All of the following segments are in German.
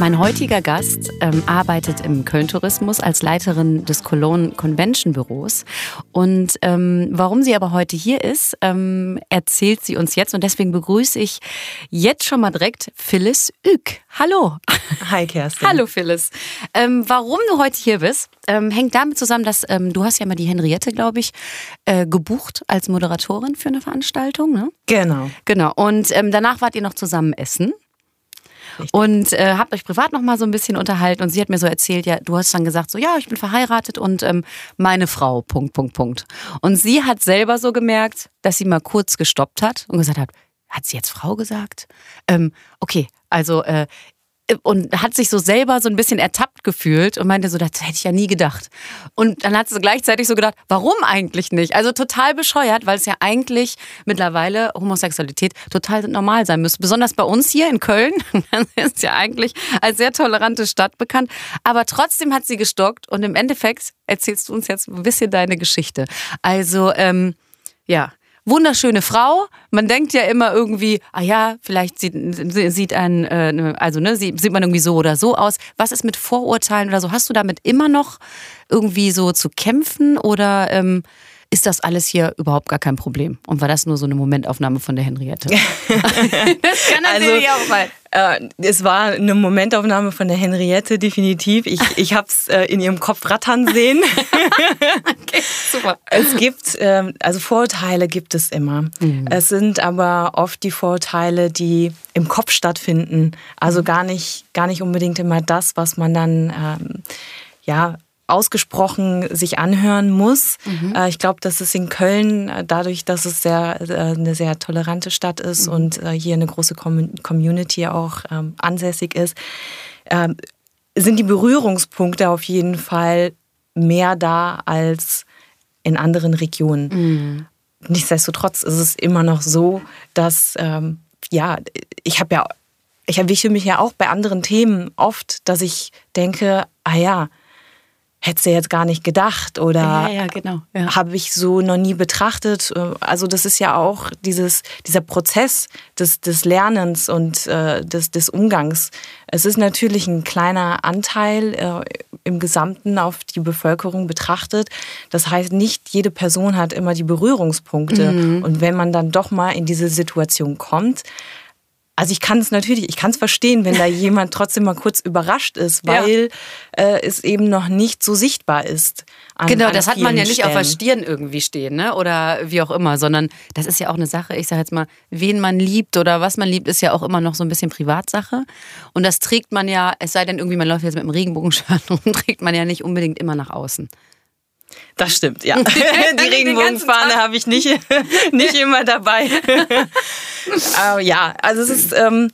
Mein heutiger Gast ähm, arbeitet im Köln-Tourismus als Leiterin des Cologne Convention Büros. Und ähm, warum sie aber heute hier ist, ähm, erzählt sie uns jetzt. Und deswegen begrüße ich jetzt schon mal direkt Phyllis Ück. Hallo. Hi, Kerstin. Hallo, Phyllis. Ähm, warum du heute hier bist, ähm, hängt damit zusammen, dass ähm, du hast ja mal die Henriette, glaube ich, äh, gebucht als Moderatorin für eine Veranstaltung. Ne? Genau. Genau. Und danach wart ihr noch zusammen essen. Richtig. Und äh, habt euch privat noch mal so ein bisschen unterhalten und sie hat mir so erzählt, ja, du hast dann gesagt, so ja, ich bin verheiratet und ähm, meine Frau, Punkt, Punkt, Punkt. Und sie hat selber so gemerkt, dass sie mal kurz gestoppt hat und gesagt hat, hat sie jetzt Frau gesagt? Ähm, okay, also äh, und hat sich so selber so ein bisschen ertappt gefühlt und meinte so, das hätte ich ja nie gedacht. Und dann hat sie gleichzeitig so gedacht, warum eigentlich nicht? Also total bescheuert, weil es ja eigentlich mittlerweile Homosexualität total normal sein müsste. Besonders bei uns hier in Köln. Ist ja eigentlich als sehr tolerante Stadt bekannt. Aber trotzdem hat sie gestockt und im Endeffekt erzählst du uns jetzt ein bisschen deine Geschichte. Also, ähm, ja, wunderschöne Frau. Man denkt ja immer irgendwie, ah ja, vielleicht sieht, sieht ein, äh, also ne, sieht man irgendwie so oder so aus. Was ist mit Vorurteilen oder so? Hast du damit immer noch irgendwie so zu kämpfen oder ähm, ist das alles hier überhaupt gar kein Problem. Und war das nur so eine Momentaufnahme von der Henriette? das kann natürlich also, auch mal. Äh, es war eine Momentaufnahme von der Henriette, definitiv. Ich, ich habe es äh, in ihrem Kopf rattern sehen. okay, super. Es gibt, äh, also Vorurteile gibt es immer. Mhm. Es sind aber oft die Vorurteile, die im Kopf stattfinden. Also mhm. gar, nicht, gar nicht unbedingt immer das, was man dann ähm, ja, ausgesprochen sich anhören muss. Mhm. Äh, ich glaube, dass es in Köln, äh, dadurch, dass es sehr, äh, eine sehr tolerante Stadt ist mhm. und hier eine große Community auch ähm, ansässig ist, ähm, sind die Berührungspunkte auf jeden Fall mehr da als in anderen Regionen. Mhm. Nichtsdestotrotz ist es immer noch so, dass, ähm, ja, ich habe ja, ich erwische mich ja auch bei anderen Themen oft, dass ich denke, ah ja, hätte sie jetzt gar nicht gedacht oder ja, ja, genau, ja. habe ich so noch nie betrachtet. Also das ist ja auch dieses, dieser Prozess des, des Lernens und äh, des, des Umgangs. Es ist natürlich ein kleiner Anteil äh, im Gesamten auf die Bevölkerung betrachtet. Das heißt, nicht jede Person hat immer die Berührungspunkte. Mhm. Und wenn man dann doch mal in diese Situation kommt, also ich kann es natürlich, ich kann es verstehen, wenn da jemand trotzdem mal kurz überrascht ist, weil ja. äh, es eben noch nicht so sichtbar ist. An, genau, an das hat man ja nicht Stellen. auf der Stirn irgendwie stehen, ne? Oder wie auch immer, sondern das ist ja auch eine Sache, ich sage jetzt mal, wen man liebt oder was man liebt, ist ja auch immer noch so ein bisschen Privatsache. Und das trägt man ja, es sei denn irgendwie, man läuft jetzt mit einem Regenbogenschirm rum, trägt man ja nicht unbedingt immer nach außen. Das stimmt, ja. Die Regenbogenfahne habe ich nicht, nicht immer dabei. Aber ja, also es ist, ähm,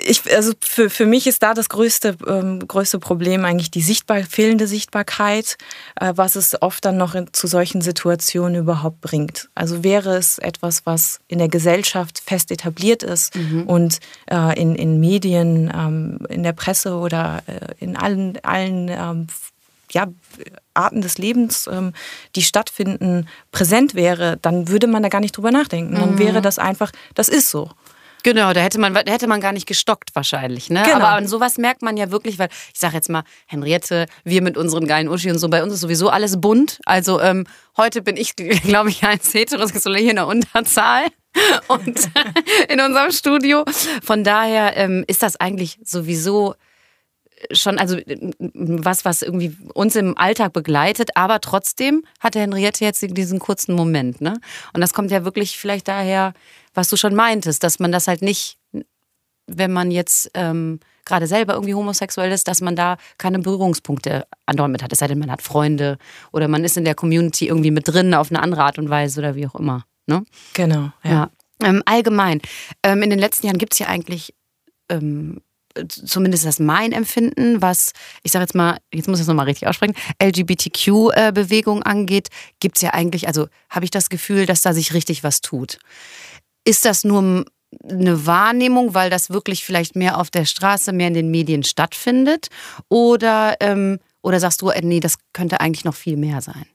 ich, also für, für mich ist da das größte, ähm, größte Problem eigentlich die sichtbar, fehlende Sichtbarkeit, äh, was es oft dann noch in, zu solchen Situationen überhaupt bringt. Also wäre es etwas, was in der Gesellschaft fest etabliert ist mhm. und äh, in, in Medien, ähm, in der Presse oder äh, in allen, allen ähm, ja, Arten des Lebens, ähm, die stattfinden, präsent wäre, dann würde man da gar nicht drüber nachdenken. Dann mhm. wäre das einfach, das ist so. Genau, da hätte man, da hätte man gar nicht gestockt wahrscheinlich. Ne? Genau. Aber an sowas merkt man ja wirklich, weil ich sage jetzt mal, Henriette, wir mit unseren geilen Uschi und so, bei uns ist sowieso alles bunt. Also ähm, heute bin ich, glaube ich, als Heterosexuelle hier in der Unterzahl und in unserem Studio. Von daher ähm, ist das eigentlich sowieso schon, also was, was irgendwie uns im Alltag begleitet, aber trotzdem hatte Henriette jetzt diesen kurzen Moment, ne? Und das kommt ja wirklich vielleicht daher, was du schon meintest, dass man das halt nicht, wenn man jetzt ähm, gerade selber irgendwie homosexuell ist, dass man da keine Berührungspunkte andauernd mit hat. Es sei denn, man hat Freunde oder man ist in der Community irgendwie mit drin auf eine andere Art und Weise oder wie auch immer. Ne? Genau, ja. ja. Ähm, allgemein, ähm, in den letzten Jahren gibt es ja eigentlich ähm, zumindest das mein Empfinden, was, ich sage jetzt mal, jetzt muss ich es nochmal richtig aussprechen, LGBTQ-Bewegung angeht, gibt es ja eigentlich, also habe ich das Gefühl, dass da sich richtig was tut. Ist das nur eine Wahrnehmung, weil das wirklich vielleicht mehr auf der Straße, mehr in den Medien stattfindet? Oder, ähm, oder sagst du, äh, nee, das könnte eigentlich noch viel mehr sein?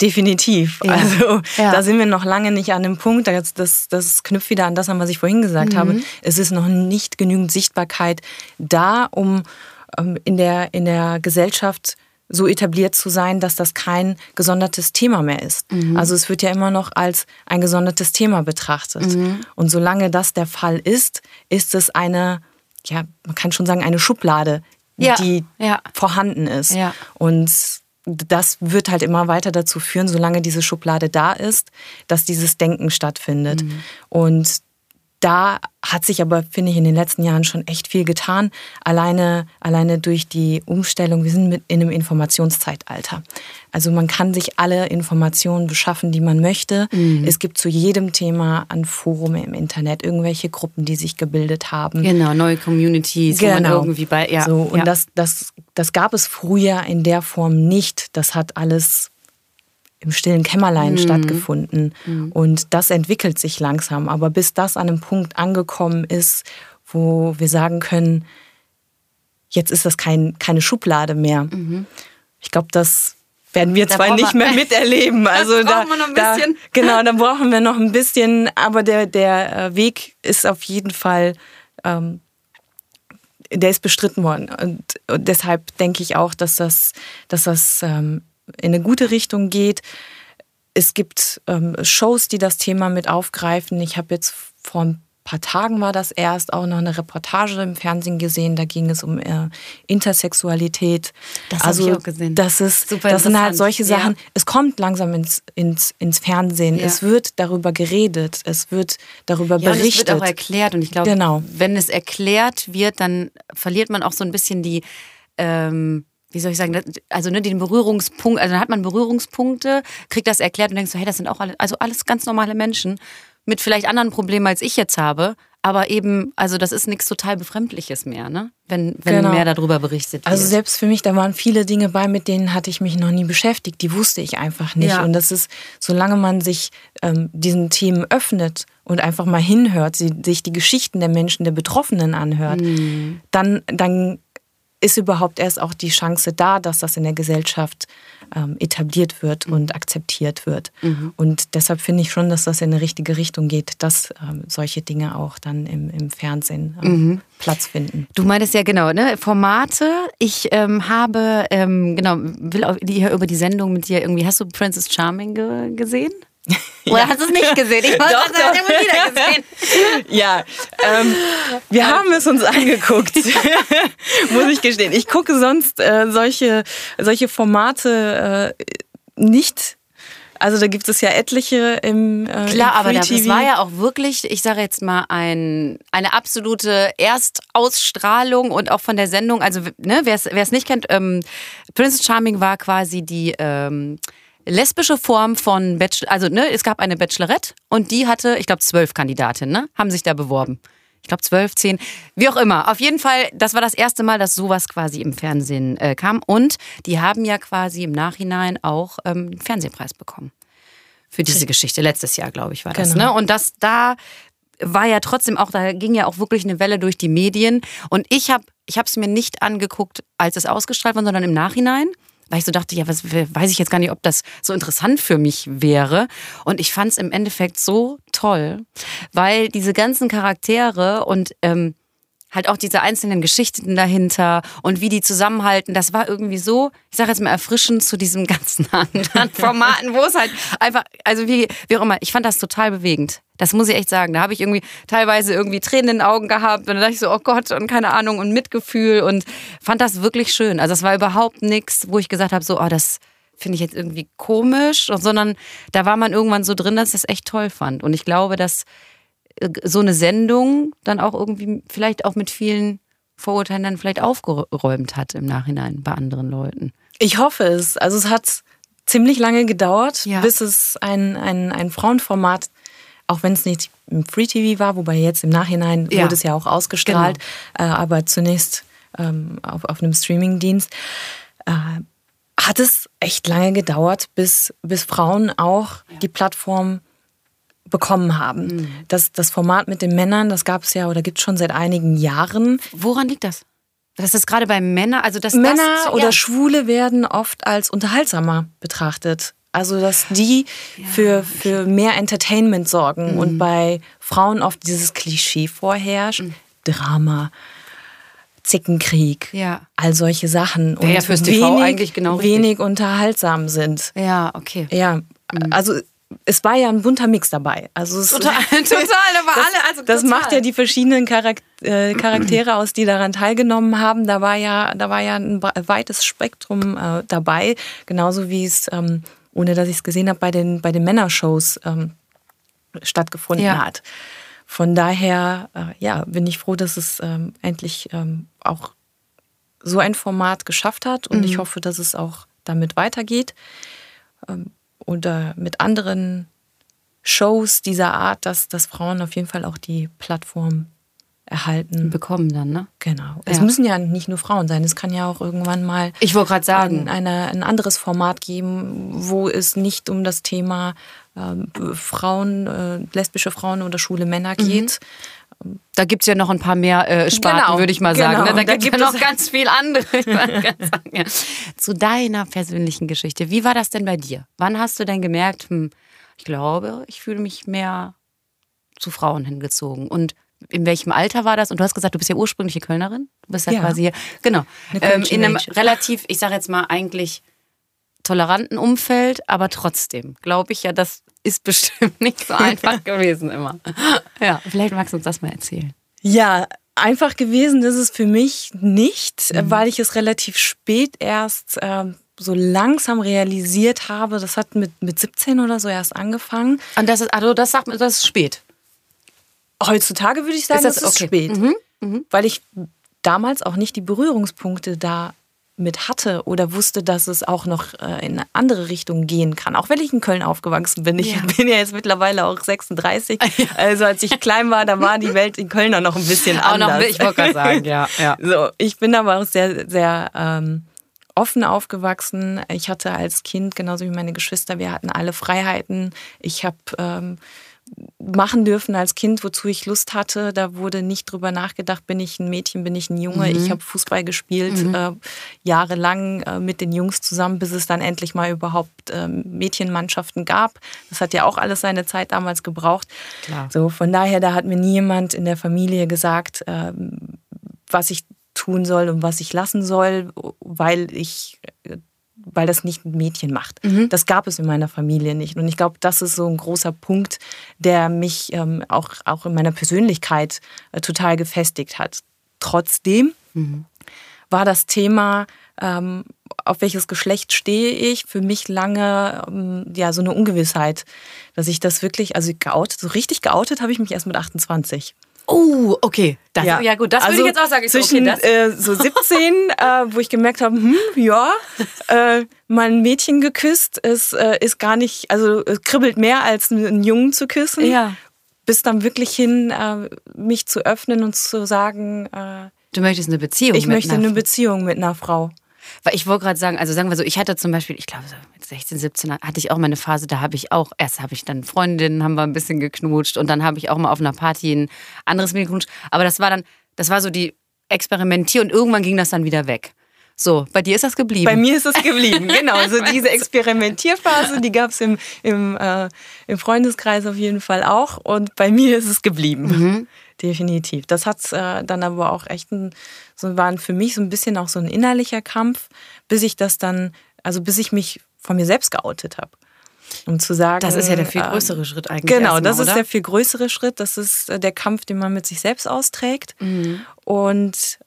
Definitiv. Ja. Also ja. da sind wir noch lange nicht an dem Punkt. Das, das, das knüpft wieder an das an, was ich vorhin gesagt mhm. habe. Es ist noch nicht genügend Sichtbarkeit da, um ähm, in, der, in der Gesellschaft so etabliert zu sein, dass das kein gesondertes Thema mehr ist. Mhm. Also es wird ja immer noch als ein gesondertes Thema betrachtet. Mhm. Und solange das der Fall ist, ist es eine, ja, man kann schon sagen, eine Schublade, ja. die vorhanden ist. Und das wird halt immer weiter dazu führen, solange diese Schublade da ist, dass dieses Denken stattfindet. Mhm. Und da hat sich aber, finde ich, in den letzten Jahren schon echt viel getan. Alleine, alleine durch die Umstellung. Wir sind mit in einem Informationszeitalter. Also man kann sich alle Informationen beschaffen, die man möchte. Mhm. Es gibt zu jedem Thema ein Forum im Internet, irgendwelche Gruppen, die sich gebildet haben. Genau, neue Communities, genau. genau. irgendwie bei. Ja, so, und ja. Das, das, das gab es früher in der Form nicht. Das hat alles im stillen Kämmerlein mhm. stattgefunden. Mhm. Und das entwickelt sich langsam. Aber bis das an einem Punkt angekommen ist, wo wir sagen können, jetzt ist das kein, keine Schublade mehr. Mhm. Ich glaube, das werden wir da zwar nicht mehr miterleben. Also da, brauchen wir noch ein da, bisschen. Genau, da brauchen wir noch ein bisschen. Aber der, der äh, Weg ist auf jeden Fall, ähm, der ist bestritten worden. Und, und, deshalb denke ich auch, dass das, dass das ähm, in eine gute Richtung geht. Es gibt ähm, Shows, die das Thema mit aufgreifen. Ich habe jetzt vor ein paar Tagen war das erst auch noch eine Reportage im Fernsehen gesehen. Da ging es um äh, Intersexualität. Das also, habe ich auch gesehen. Das, ist, Super das sind halt solche Sachen. Ja. Es kommt langsam ins, ins, ins Fernsehen. Ja. Es wird darüber geredet. Es wird darüber ja, berichtet. es wird auch erklärt. Und ich glaube, genau. wenn es erklärt wird, dann verliert man auch so ein bisschen die. Ähm, wie soll ich sagen, also ne, den Berührungspunkt, also dann hat man Berührungspunkte, kriegt das erklärt und denkt so, hey, das sind auch alle, also alles ganz normale Menschen mit vielleicht anderen Problemen, als ich jetzt habe. Aber eben, also das ist nichts total Befremdliches mehr, ne? Wenn, wenn genau. mehr darüber berichtet also wird. Also selbst für mich, da waren viele Dinge bei, mit denen hatte ich mich noch nie beschäftigt. Die wusste ich einfach nicht. Ja. Und das ist, solange man sich ähm, diesen Themen öffnet und einfach mal hinhört, sich die Geschichten der Menschen, der Betroffenen anhört, mhm. dann, dann ist überhaupt erst auch die Chance da, dass das in der Gesellschaft ähm, etabliert wird mhm. und akzeptiert wird. Mhm. Und deshalb finde ich schon, dass das in eine richtige Richtung geht, dass ähm, solche Dinge auch dann im, im Fernsehen ähm, mhm. Platz finden. Du meintest ja genau, ne? Formate. Ich ähm, habe, ähm, genau, will auch über die Sendung mit dir irgendwie, hast du Princess Charming ge gesehen? Oder ja. hast du es nicht gesehen? Ich wollte doch, sagen, immer wieder gesehen. Ja, ähm, wir haben es uns angeguckt, muss ich gestehen. Ich gucke sonst äh, solche, solche Formate äh, nicht. Also da gibt es ja etliche im äh, Klar, im aber das war ja auch wirklich, ich sage jetzt mal, ein, eine absolute Erstausstrahlung und auch von der Sendung, also ne, wer es nicht kennt, ähm, Princess Charming war quasi die... Ähm, lesbische Form von Bachelor, also ne, es gab eine Bachelorette und die hatte, ich glaube, zwölf Kandidatinnen, ne, haben sich da beworben. Ich glaube zwölf, zehn, wie auch immer. Auf jeden Fall, das war das erste Mal, dass sowas quasi im Fernsehen äh, kam. Und die haben ja quasi im Nachhinein auch ähm, einen Fernsehpreis bekommen. Für diese Geschichte. Letztes Jahr, glaube ich, war das. Genau. Ne? Und das da war ja trotzdem auch, da ging ja auch wirklich eine Welle durch die Medien. Und ich habe ich es mir nicht angeguckt, als es ausgestrahlt wurde, sondern im Nachhinein weil ich so dachte, ja, was, weiß ich jetzt gar nicht, ob das so interessant für mich wäre. Und ich fand es im Endeffekt so toll, weil diese ganzen Charaktere und ähm, halt auch diese einzelnen Geschichten dahinter und wie die zusammenhalten, das war irgendwie so, ich sage jetzt mal erfrischend zu diesem ganzen anderen Formaten, wo es halt einfach, also wie, wie auch immer, ich fand das total bewegend. Das muss ich echt sagen. Da habe ich irgendwie teilweise irgendwie Tränen in den Augen gehabt und dann dachte ich so, oh Gott, und keine Ahnung und Mitgefühl und fand das wirklich schön. Also es war überhaupt nichts, wo ich gesagt habe, so, oh, das finde ich jetzt irgendwie komisch, sondern da war man irgendwann so drin, dass ich das echt toll fand. Und ich glaube, dass so eine Sendung dann auch irgendwie vielleicht auch mit vielen Vorurteilen dann vielleicht aufgeräumt hat im Nachhinein bei anderen Leuten. Ich hoffe es. Also es hat ziemlich lange gedauert, ja. bis es ein, ein, ein Frauenformat auch wenn es nicht im Free TV war, wobei jetzt im Nachhinein ja. wurde es ja auch ausgestrahlt, genau. äh, aber zunächst ähm, auf, auf einem Streamingdienst, äh, hat es echt lange gedauert, bis, bis Frauen auch ja. die Plattform bekommen haben. Mhm. Das, das Format mit den Männern, das gab es ja oder gibt es schon seit einigen Jahren. Woran liegt das? Das ist gerade bei Männern, also dass Männer das, oder ja. Schwule werden oft als unterhaltsamer betrachtet. Also dass die ja, für, für mehr Entertainment sorgen mhm. und bei Frauen oft dieses Klischee vorherrscht. Mhm. Drama, Zickenkrieg, ja. all solche Sachen. und ja fürs wenig, TV eigentlich genau wenig unterhaltsam sind. Ja, okay. Ja, mhm. also es war ja ein bunter Mix dabei. Also total, total, aber das, alle, also das macht ja die verschiedenen äh, Charaktere aus, die daran teilgenommen haben. Da war ja, da war ja ein weites Spektrum äh, dabei, genauso wie es, ähm, ohne dass ich es gesehen habe, bei den bei den Männershows ähm, stattgefunden ja. hat. Von daher, äh, ja, bin ich froh, dass es ähm, endlich ähm, auch so ein Format geschafft hat und mhm. ich hoffe, dass es auch damit weitergeht. Oder mit anderen Shows dieser Art, dass, dass Frauen auf jeden Fall auch die Plattform erhalten. Bekommen dann, ne? Genau. Ja. Es müssen ja nicht nur Frauen sein, es kann ja auch irgendwann mal ich gerade sagen. Ein, eine, ein anderes Format geben, wo es nicht um das Thema äh, Frauen, äh, lesbische Frauen oder schwule Männer mhm. geht. Mhm. Da gibt es ja noch ein paar mehr äh, Sparten, genau, würde ich mal sagen. Ne? Genau. Da, da gibt es ja noch ganz viel andere. ja. Zu deiner persönlichen Geschichte. Wie war das denn bei dir? Wann hast du denn gemerkt, hm, ich glaube, ich fühle mich mehr zu Frauen hingezogen? Und in welchem Alter war das? Und du hast gesagt, du bist ja ursprüngliche Kölnerin. Du bist ja, ja. quasi hier. Genau. Ähm, in einem relativ, ich sage jetzt mal, eigentlich toleranten Umfeld, aber trotzdem glaube ich ja, das ist bestimmt nicht so einfach gewesen immer. Ja, vielleicht magst du uns das mal erzählen. Ja, einfach gewesen ist es für mich nicht, mhm. weil ich es relativ spät erst äh, so langsam realisiert habe. Das hat mit, mit 17 oder so erst angefangen. Und das ist, also das sagt das ist spät. Heutzutage würde ich sagen, ist das, das ist okay. spät. Mhm. Mhm. Weil ich damals auch nicht die Berührungspunkte da mit hatte oder wusste, dass es auch noch äh, in eine andere Richtung gehen kann. Auch wenn ich in Köln aufgewachsen bin. Ich ja. bin ja jetzt mittlerweile auch 36. Also als ich klein war, da war die Welt in Köln auch noch ein bisschen auch anders. Noch, ich wollte gerade sagen, ja, ja. So, ich bin aber auch sehr, sehr ähm, offen aufgewachsen. Ich hatte als Kind, genauso wie meine Geschwister, wir hatten alle Freiheiten. Ich habe ähm, machen dürfen als Kind, wozu ich Lust hatte. Da wurde nicht drüber nachgedacht, bin ich ein Mädchen, bin ich ein Junge. Mhm. Ich habe Fußball gespielt, mhm. äh, jahrelang äh, mit den Jungs zusammen, bis es dann endlich mal überhaupt äh, Mädchenmannschaften gab. Das hat ja auch alles seine Zeit damals gebraucht. Klar. So, von daher, da hat mir nie jemand in der Familie gesagt, ähm, was ich tun soll und was ich lassen soll, weil ich äh, weil das nicht ein Mädchen macht. Mhm. Das gab es in meiner Familie nicht. Und ich glaube, das ist so ein großer Punkt, der mich ähm, auch, auch in meiner Persönlichkeit äh, total gefestigt hat. Trotzdem mhm. war das Thema, ähm, auf welches Geschlecht stehe ich, für mich lange ähm, ja so eine Ungewissheit, dass ich das wirklich, also geoutet, so richtig geoutet habe ich mich erst mit 28. Oh, okay. Das, ja. ja. gut, das also würde ich jetzt auch sagen. zwischen okay, äh, so 17, äh, wo ich gemerkt habe, hm, ja, äh, mal ein Mädchen geküsst ist, äh, ist gar nicht, also es kribbelt mehr als einen Jungen zu küssen. Ja. Bis dann wirklich hin, äh, mich zu öffnen und zu sagen, äh, du möchtest eine Beziehung. Ich möchte eine Beziehung mit einer Frau. Weil ich wollte gerade sagen, also sagen wir so, ich hatte zum Beispiel, ich glaube, so mit 16, 17 hatte ich auch meine Phase, da habe ich auch, erst habe ich dann Freundinnen, haben wir ein bisschen geknutscht und dann habe ich auch mal auf einer Party ein anderes Mädchen geknutscht. Aber das war dann, das war so die Experimentier und irgendwann ging das dann wieder weg. So, bei dir ist das geblieben. Bei mir ist es geblieben, genau. Also diese Experimentierphase, die gab es im, im, äh, im Freundeskreis auf jeden Fall auch. Und bei mir ist es geblieben. Mhm. Definitiv. Das hat äh, dann aber auch echt ein, so waren für mich so ein bisschen auch so ein innerlicher Kampf, bis ich das dann, also bis ich mich von mir selbst geoutet habe. Um zu sagen. Das ist ja der viel ähm, größere äh, Schritt eigentlich. Genau, das ist der viel größere Schritt. Das ist äh, der Kampf, den man mit sich selbst austrägt. Mhm. Und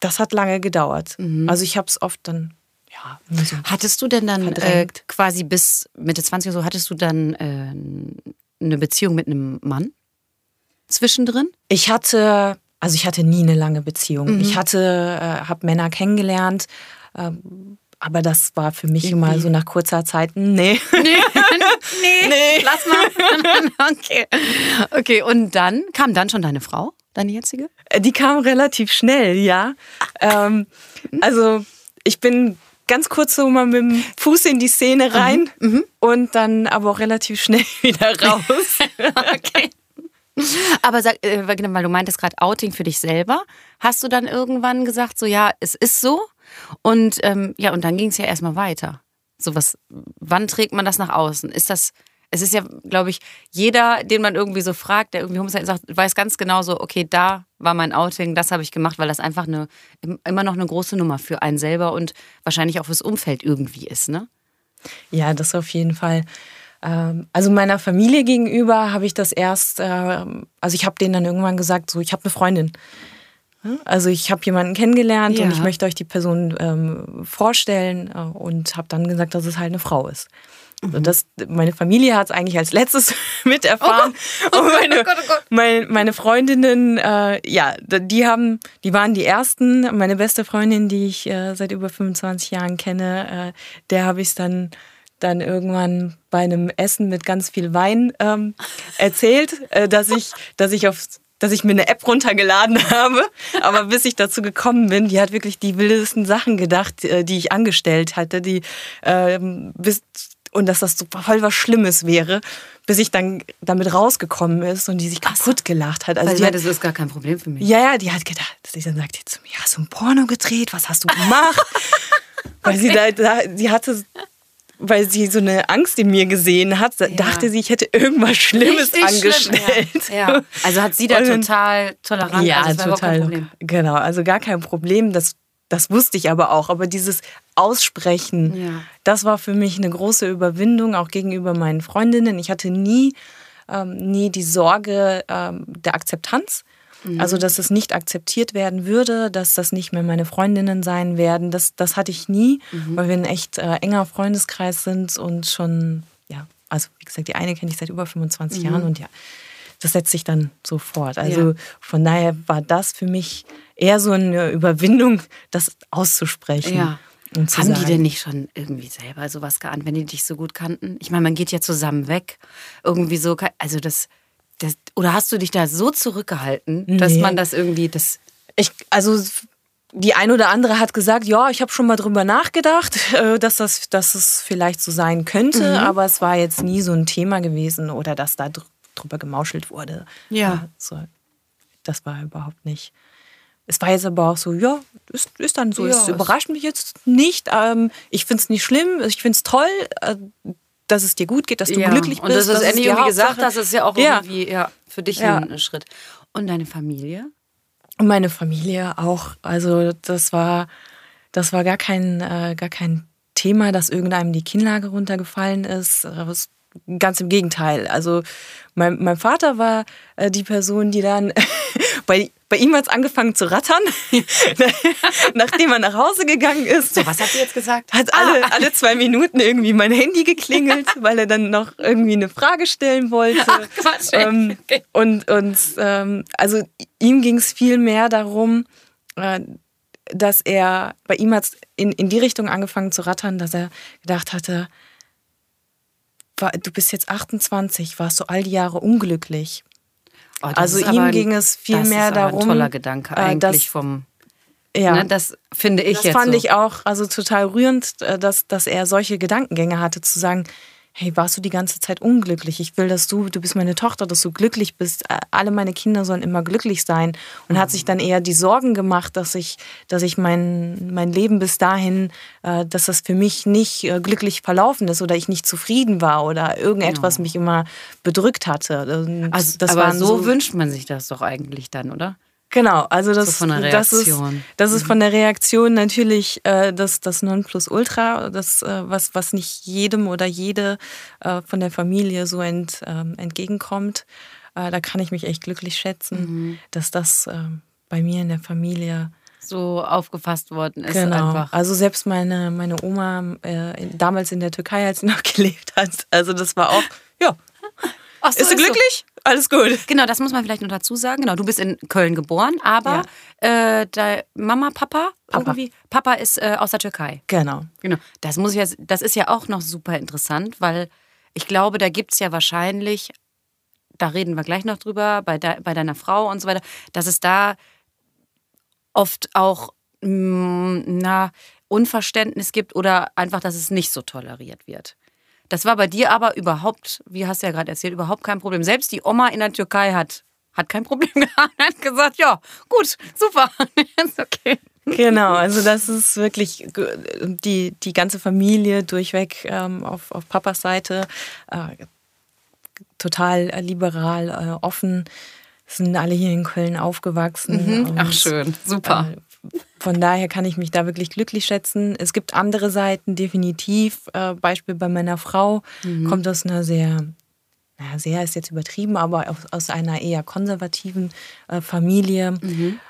das hat lange gedauert. Mhm. Also ich habe es oft dann ja, so hattest du denn dann äh, quasi bis Mitte 20 oder so, hattest du dann äh, eine Beziehung mit einem Mann zwischendrin? Ich hatte also ich hatte nie eine lange Beziehung. Mhm. Ich hatte, äh, habe Männer kennengelernt, ähm, aber das war für mich immer so nach kurzer Zeit, nee. nee. nee, nee, lass mal. okay. Okay, und dann kam dann schon deine Frau, deine jetzige? Äh, die kam relativ schnell, ja. Ähm, also ich bin ganz kurz so mal mit dem Fuß in die Szene rein mhm. Mhm. und dann aber auch relativ schnell wieder raus. okay. Aber sag, äh, genau, weil du meintest gerade Outing für dich selber, hast du dann irgendwann gesagt, so ja, es ist so? Und ähm, ja, und dann ging es ja erstmal weiter. So was, wann trägt man das nach außen? Ist das, es ist ja, glaube ich, jeder, den man irgendwie so fragt, der irgendwie homosexuell sagt, weiß ganz genau so, okay, da war mein Outing, das habe ich gemacht, weil das einfach eine, immer noch eine große Nummer für einen selber und wahrscheinlich auch fürs Umfeld irgendwie ist, ne? Ja, das auf jeden Fall. Ähm, also meiner Familie gegenüber habe ich das erst, ähm, also ich habe denen dann irgendwann gesagt, so ich habe eine Freundin. Also ich habe jemanden kennengelernt ja. und ich möchte euch die Person ähm, vorstellen äh, und habe dann gesagt, dass es halt eine Frau ist. Und das, meine Familie hat es eigentlich als letztes miterfahren. Oh oh meine, oh Gott, oh Gott. Meine, meine Freundinnen, äh, ja, die haben, die waren die ersten. Meine beste Freundin, die ich äh, seit über 25 Jahren kenne, äh, der habe ich es dann dann irgendwann bei einem Essen mit ganz viel Wein ähm, erzählt, äh, dass ich, dass ich auf dass ich mir eine App runtergeladen habe. Aber bis ich dazu gekommen bin, die hat wirklich die wildesten Sachen gedacht, äh, die ich angestellt hatte, die ähm, bis und dass das so voll was Schlimmes wäre, bis ich dann damit rausgekommen ist und die sich kaputt gelacht hat. Also Weil die hat, das ist gar kein Problem für mich. Ja, ja, die hat gedacht, ich dann sagte zu mir, hast du ein Porno gedreht? Was hast du gemacht? Weil sie da, da, sie hatte weil sie so eine Angst in mir gesehen hat, ja. dachte sie, ich hätte irgendwas Schlimmes Richtig angestellt. Schlimm, ja. Ja. Also hat sie da total tolerant. Ja, also total. Genau, also gar kein Problem. Das, das wusste ich aber auch. Aber dieses Aussprechen, das war für mich eine große Überwindung, auch gegenüber meinen Freundinnen. Ich hatte nie, ähm, nie die Sorge ähm, der Akzeptanz. Mhm. Also, dass es nicht akzeptiert werden würde, dass das nicht mehr meine Freundinnen sein werden, das, das hatte ich nie, mhm. weil wir ein echt äh, enger Freundeskreis sind und schon, ja, also wie gesagt, die eine kenne ich seit über 25 mhm. Jahren und ja, das setzt sich dann so fort. Also ja. von daher war das für mich eher so eine Überwindung, das auszusprechen. Ja. Haben sagen, die denn nicht schon irgendwie selber sowas geahnt, wenn die dich so gut kannten? Ich meine, man geht ja zusammen weg. Irgendwie so, also das, das, oder hast du dich da so zurückgehalten, nee. dass man das irgendwie das. Ich, also die ein oder andere hat gesagt, ja, ich habe schon mal drüber nachgedacht, äh, dass das, dass es vielleicht so sein könnte, mhm. aber es war jetzt nie so ein Thema gewesen oder dass da drüber gemauschelt wurde. Ja. So, das war überhaupt nicht. Es war jetzt aber auch so, ja, ist, ist dann so. Ja, es überrascht mich jetzt nicht. Ähm, ich finde es nicht schlimm, ich finde es toll. Äh, dass es dir gut geht, dass du ja. glücklich bist. Und das ist Annie irgendwie gesagt, das ist ja auch ja. irgendwie ja, für dich ein Schritt. Und deine Familie? Und meine Familie auch. Also das war, das war gar kein, äh, gar kein Thema, dass irgendeinem die Kinnlage runtergefallen ist. Ganz im Gegenteil. Also mein, mein Vater war äh, die Person, die dann bei, bei ihm hat es angefangen zu rattern, nachdem er nach Hause gegangen ist. So, was hat sie jetzt gesagt? Hat ah. alle, alle zwei Minuten irgendwie mein Handy geklingelt, weil er dann noch irgendwie eine Frage stellen wollte. Ach, Quatsch, ähm, okay. Und, und ähm, also ihm ging es viel mehr darum, äh, dass er, bei ihm hat es in, in die Richtung angefangen zu rattern, dass er gedacht hatte, du bist jetzt 28, warst du all die Jahre unglücklich? Oh, also ihm ging es viel mehr darum. Ein toller Gedanke äh, eigentlich dass, vom. Ja, ne, das finde ich das jetzt. Das fand so. ich auch also total rührend, äh, dass, dass er solche Gedankengänge hatte, zu sagen, hey, warst du die ganze Zeit unglücklich? Ich will, dass du, du bist meine Tochter, dass du glücklich bist. Alle meine Kinder sollen immer glücklich sein. Und mhm. hat sich dann eher die Sorgen gemacht, dass ich, dass ich mein, mein Leben bis dahin, äh, dass das für mich nicht äh, glücklich verlaufen ist oder ich nicht zufrieden war oder irgendetwas ja. mich immer bedrückt hatte. Und also, das aber so, so wünscht man sich das doch eigentlich dann, oder? Genau, also das, so das ist, das ist mhm. von der Reaktion natürlich äh, das, das Nonplusultra, das, äh, was, was nicht jedem oder jede äh, von der Familie so ent, ähm, entgegenkommt. Äh, da kann ich mich echt glücklich schätzen, mhm. dass das äh, bei mir in der Familie so aufgefasst worden ist. Genau. Einfach. Also selbst meine, meine Oma äh, damals in der Türkei, als sie noch gelebt hat, also das war auch. Ach so, ist du glücklich? So. Alles gut. Genau, das muss man vielleicht noch dazu sagen. Genau, du bist in Köln geboren, aber ja. äh, deine Mama, Papa, Papa, irgendwie, Papa ist äh, aus der Türkei. Genau. Genau. Das muss ich jetzt, das ist ja auch noch super interessant, weil ich glaube, da gibt es ja wahrscheinlich, da reden wir gleich noch drüber, bei, de, bei deiner Frau und so weiter, dass es da oft auch, mh, mm, na, Unverständnis gibt oder einfach, dass es nicht so toleriert wird. Das war bei dir aber überhaupt, wie hast du ja gerade erzählt, überhaupt kein Problem. Selbst die Oma in der Türkei hat, hat kein Problem gehabt, hat gesagt, ja, gut, super, ist okay. Genau, also das ist wirklich die, die ganze Familie durchweg ähm, auf, auf Papas Seite äh, total liberal, äh, offen. Sind alle hier in Köln aufgewachsen. Mhm. Ach schön, super. Äh, von daher kann ich mich da wirklich glücklich schätzen. Es gibt andere Seiten, definitiv. Äh, Beispiel bei meiner Frau mhm. kommt aus einer sehr, naja, sehr ist jetzt übertrieben, aber aus, aus einer eher konservativen äh, Familie. Mhm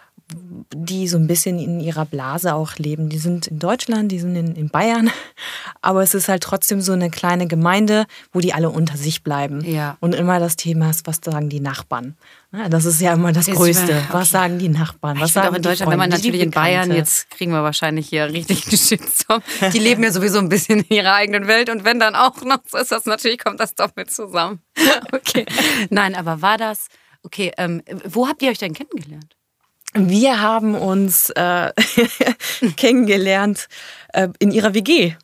die so ein bisschen in ihrer Blase auch leben. Die sind in Deutschland, die sind in, in, Bayern, aber es ist halt trotzdem so eine kleine Gemeinde, wo die alle unter sich bleiben. Ja. Und immer das Thema ist, was sagen die Nachbarn? Das ist ja immer das Größte. Okay. Was sagen die Nachbarn? Was ich sagen auch in Deutschland, Freunde, wenn man natürlich in Bayern, jetzt kriegen wir wahrscheinlich hier richtig einen Shitstorm. Die leben ja sowieso ein bisschen in ihrer eigenen Welt und wenn dann auch noch so ist, das natürlich kommt das doch mit zusammen. Okay. Nein, aber war das, okay, ähm, wo habt ihr euch denn kennengelernt? Wir haben uns äh, kennengelernt äh, in ihrer WG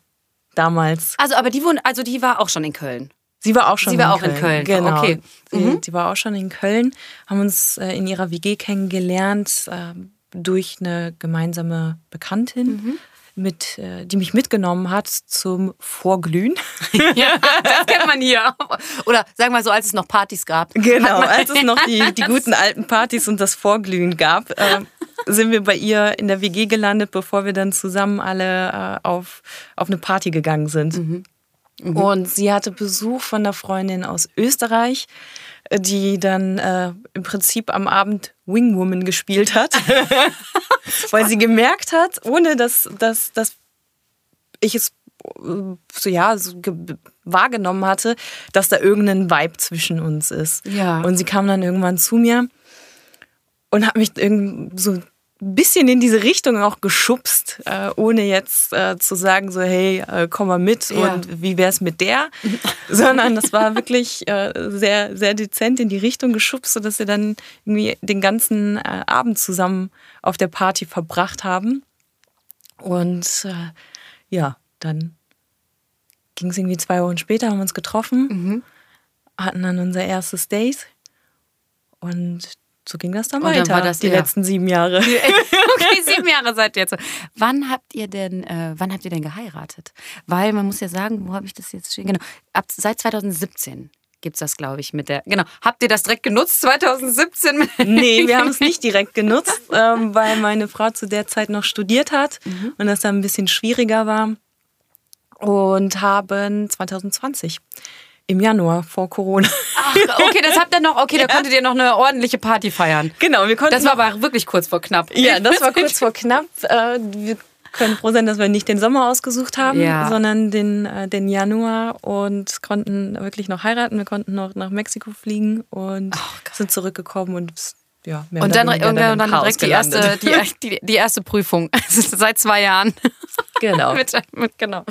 damals. Also, aber die wohnt, also die war auch schon in Köln. Sie war auch schon Sie war in auch Köln. in Köln. Genau. Okay. Mhm. Sie, war auch schon in Köln, haben uns äh, in ihrer WG kennengelernt äh, durch eine gemeinsame Bekanntin. Mhm mit, äh, die mich mitgenommen hat zum Vorglühen. Ja, das kennt man hier. Oder sagen wir so, als es noch Partys gab. Genau, als es noch die, die guten alten Partys und das Vorglühen gab, äh, sind wir bei ihr in der WG gelandet, bevor wir dann zusammen alle äh, auf, auf eine Party gegangen sind. Mhm. Mhm. Und sie hatte Besuch von einer Freundin aus Österreich, die dann äh, im Prinzip am Abend Wingwoman gespielt hat, weil sie gemerkt hat, ohne dass, dass, dass ich es äh, so ja so wahrgenommen hatte, dass da irgendein Vibe zwischen uns ist. Ja. Und sie kam dann irgendwann zu mir und hat mich irgendwie so bisschen in diese Richtung auch geschubst, äh, ohne jetzt äh, zu sagen, so, hey, äh, komm mal mit ja. und wie wär's mit der? Sondern das war wirklich äh, sehr, sehr dezent in die Richtung geschubst, sodass wir dann irgendwie den ganzen äh, Abend zusammen auf der Party verbracht haben. Und äh, ja, dann ging es irgendwie zwei Wochen später, haben wir uns getroffen, mhm. hatten dann unser erstes Date. Und so ging das dann und weiter. Dann war das die ja. letzten sieben Jahre. okay, sieben Jahre seid ihr jetzt. Wann habt ihr denn, äh, wann habt ihr denn geheiratet? Weil man muss ja sagen, wo habe ich das jetzt stehen? Genau, ab seit 2017 gibt es das, glaube ich, mit der. Genau. Habt ihr das direkt genutzt 2017? nee, wir haben es nicht direkt genutzt, ähm, weil meine Frau zu der Zeit noch studiert hat mhm. und das dann ein bisschen schwieriger war. Und haben 2020 im Januar vor Corona. Ach, okay, das habt ihr noch, okay, ja. da konntet ihr noch eine ordentliche Party feiern. Genau, wir konnten. Das war aber wirklich kurz vor knapp. Ja, das war kurz vor knapp. Äh, wir können froh sein, dass wir nicht den Sommer ausgesucht haben, ja. sondern den, äh, den Januar und konnten wirklich noch heiraten. Wir konnten noch nach Mexiko fliegen und oh, sind zurückgekommen und ja, und dann, und dann, dann direkt die erste, die, die, die, erste Prüfung. Seit zwei Jahren. Genau. mit, mit, genau.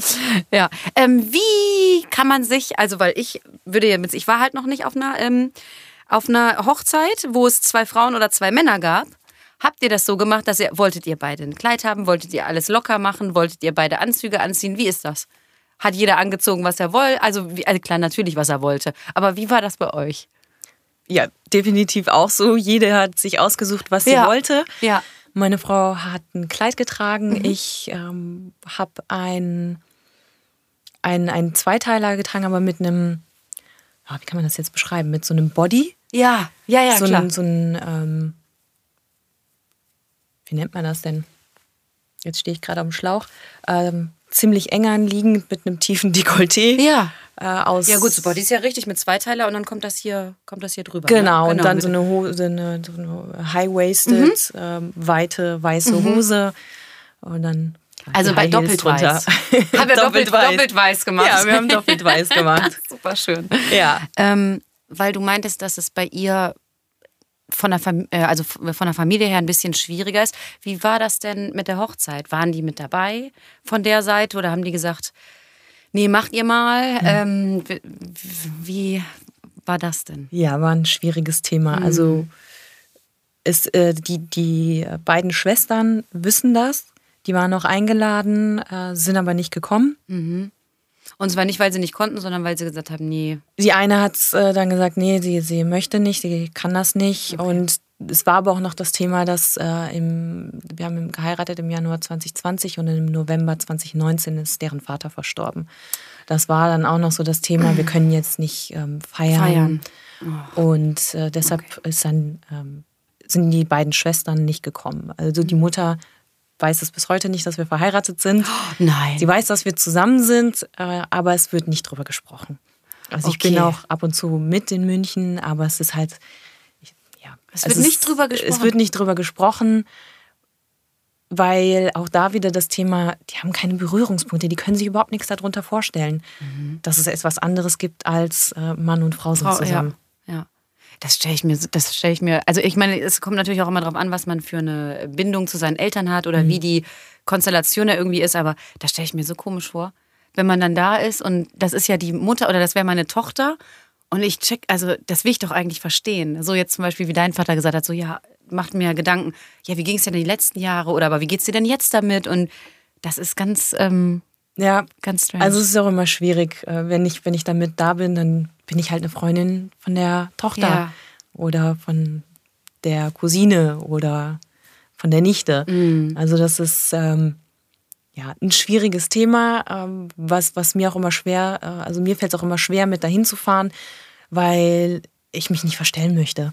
Ja. Ähm, wie kann man sich, also weil ich würde jetzt, ich war halt noch nicht auf einer, ähm, auf einer Hochzeit, wo es zwei Frauen oder zwei Männer gab. Habt ihr das so gemacht, dass ihr, wolltet ihr beide ein Kleid haben? Wolltet ihr alles locker machen? Wolltet ihr beide Anzüge anziehen? Wie ist das? Hat jeder angezogen, was er wollte? Also, wie, also klar, natürlich, was er wollte. Aber wie war das bei euch? Ja, definitiv auch so. Jeder hat sich ausgesucht, was sie ja. wollte. Ja. Meine Frau hat ein Kleid getragen. Mhm. Ich ähm, habe ein, ein, ein Zweiteiler getragen, aber mit einem, oh, wie kann man das jetzt beschreiben? Mit so einem Body. Ja, ja, ja, so klar. Ein, so ein, ähm, wie nennt man das denn? Jetzt stehe ich gerade am Schlauch. Ähm, ziemlich eng anliegend mit einem tiefen Dekolleté. Ja. Äh, aus ja gut, super. Die ist ja richtig mit Zweiteiler und dann kommt das hier, kommt das hier drüber. Genau, ne? genau und dann so eine, Hose, eine, so eine high-waisted, mhm. ähm, weite weiße mhm. Hose und dann also bei doppelt weiß. haben wir doppelt, doppelt, weiß. doppelt weiß gemacht. Ja, wir haben doppelt weiß gemacht. Super schön. Ja. Ähm, weil du meintest, dass es bei ihr von der, Fam äh, also von der Familie her ein bisschen schwieriger ist. Wie war das denn mit der Hochzeit? Waren die mit dabei von der Seite oder haben die gesagt, Nee, macht ihr mal. Ähm, wie war das denn? Ja, war ein schwieriges Thema. Mhm. Also ist, äh, die, die beiden Schwestern wissen das. Die waren auch eingeladen, äh, sind aber nicht gekommen. Mhm. Und zwar nicht, weil sie nicht konnten, sondern weil sie gesagt haben, nee. Die eine hat äh, dann gesagt, nee, sie, sie möchte nicht, sie kann das nicht. Okay. Und es war aber auch noch das Thema, dass äh, im, wir haben geheiratet im Januar 2020 und im November 2019 ist deren Vater verstorben. Das war dann auch noch so das Thema, wir können jetzt nicht ähm, feiern. feiern. Oh. Und äh, deshalb okay. dann ähm, sind die beiden Schwestern nicht gekommen. Also die. Mutter weiß es bis heute nicht, dass wir verheiratet sind. Oh, nein. Sie weiß, dass wir zusammen sind, äh, aber es wird nicht drüber gesprochen. Also okay. ich bin auch ab und zu mit in München, aber es ist halt. Es wird es nicht drüber gesprochen. Es wird nicht drüber gesprochen, weil auch da wieder das Thema, die haben keine Berührungspunkte, die können sich überhaupt nichts darunter vorstellen, mhm. dass es etwas anderes gibt als äh, Mann und Frau sind Frau, zusammen. Ja. ja. Das stelle ich mir, das stelle ich mir, also ich meine, es kommt natürlich auch immer darauf an, was man für eine Bindung zu seinen Eltern hat oder mhm. wie die Konstellation da irgendwie ist, aber das stelle ich mir so komisch vor, wenn man dann da ist und das ist ja die Mutter oder das wäre meine Tochter und ich check, also das will ich doch eigentlich verstehen. So jetzt zum Beispiel, wie dein Vater gesagt hat, so ja, macht mir Gedanken, ja, wie ging es dir denn die letzten Jahre oder aber wie geht es dir denn jetzt damit? Und das ist ganz, ähm, ja, ganz strange. Also es ist auch immer schwierig, äh, wenn ich, wenn ich damit da bin, dann bin ich halt eine Freundin von der Tochter ja. oder von der Cousine oder von der Nichte. Mhm. Also das ist ähm, ja ein schwieriges Thema, ähm, was, was mir auch immer schwer, äh, also mir fällt es auch immer schwer, mit dahin zu fahren, weil ich mich nicht verstellen möchte.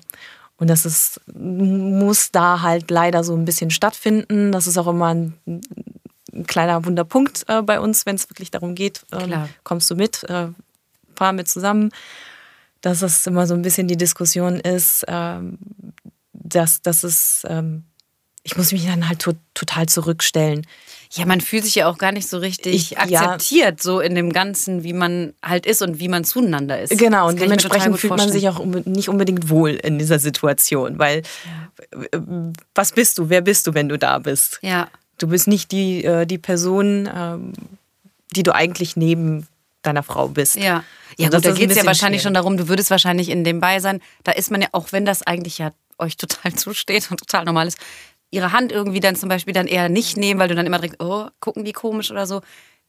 Und das ist, muss da halt leider so ein bisschen stattfinden. Das ist auch immer ein, ein kleiner Wunderpunkt äh, bei uns, wenn es wirklich darum geht, ähm, kommst du mit, äh, fahren wir zusammen. Dass es immer so ein bisschen die Diskussion ist, ähm, dass, dass es, ähm, ich muss mich dann halt to total zurückstellen. Ja, man fühlt sich ja auch gar nicht so richtig ich, akzeptiert, ja. so in dem Ganzen, wie man halt ist und wie man zueinander ist. Genau, und dementsprechend fühlt man sich auch nicht unbedingt wohl in dieser Situation, weil ja. was bist du, wer bist du, wenn du da bist? Ja. Du bist nicht die, äh, die Person, ähm, die du eigentlich neben deiner Frau bist. Ja, ja gut, da geht es ja wahrscheinlich schwer. schon darum, du würdest wahrscheinlich in dem Bei sein, da ist man ja, auch wenn das eigentlich ja euch total zusteht und total normal ist, ihre Hand irgendwie dann zum Beispiel dann eher nicht nehmen, weil du dann immer denkst, oh, gucken die komisch oder so.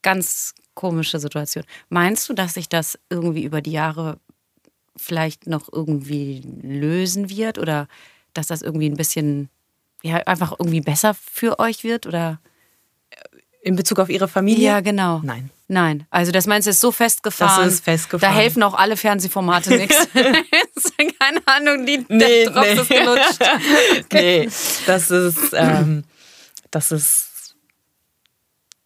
Ganz komische Situation. Meinst du, dass sich das irgendwie über die Jahre vielleicht noch irgendwie lösen wird oder dass das irgendwie ein bisschen, ja, einfach irgendwie besser für euch wird oder? In Bezug auf ihre Familie? Ja, genau. Nein. Nein, also das meinst du ist so festgefahren. Das ist festgefahren. Da helfen auch alle Fernsehformate nichts. Keine Ahnung, die nee, Drops nee. ist gelutscht. nee, das ist, ähm, das ist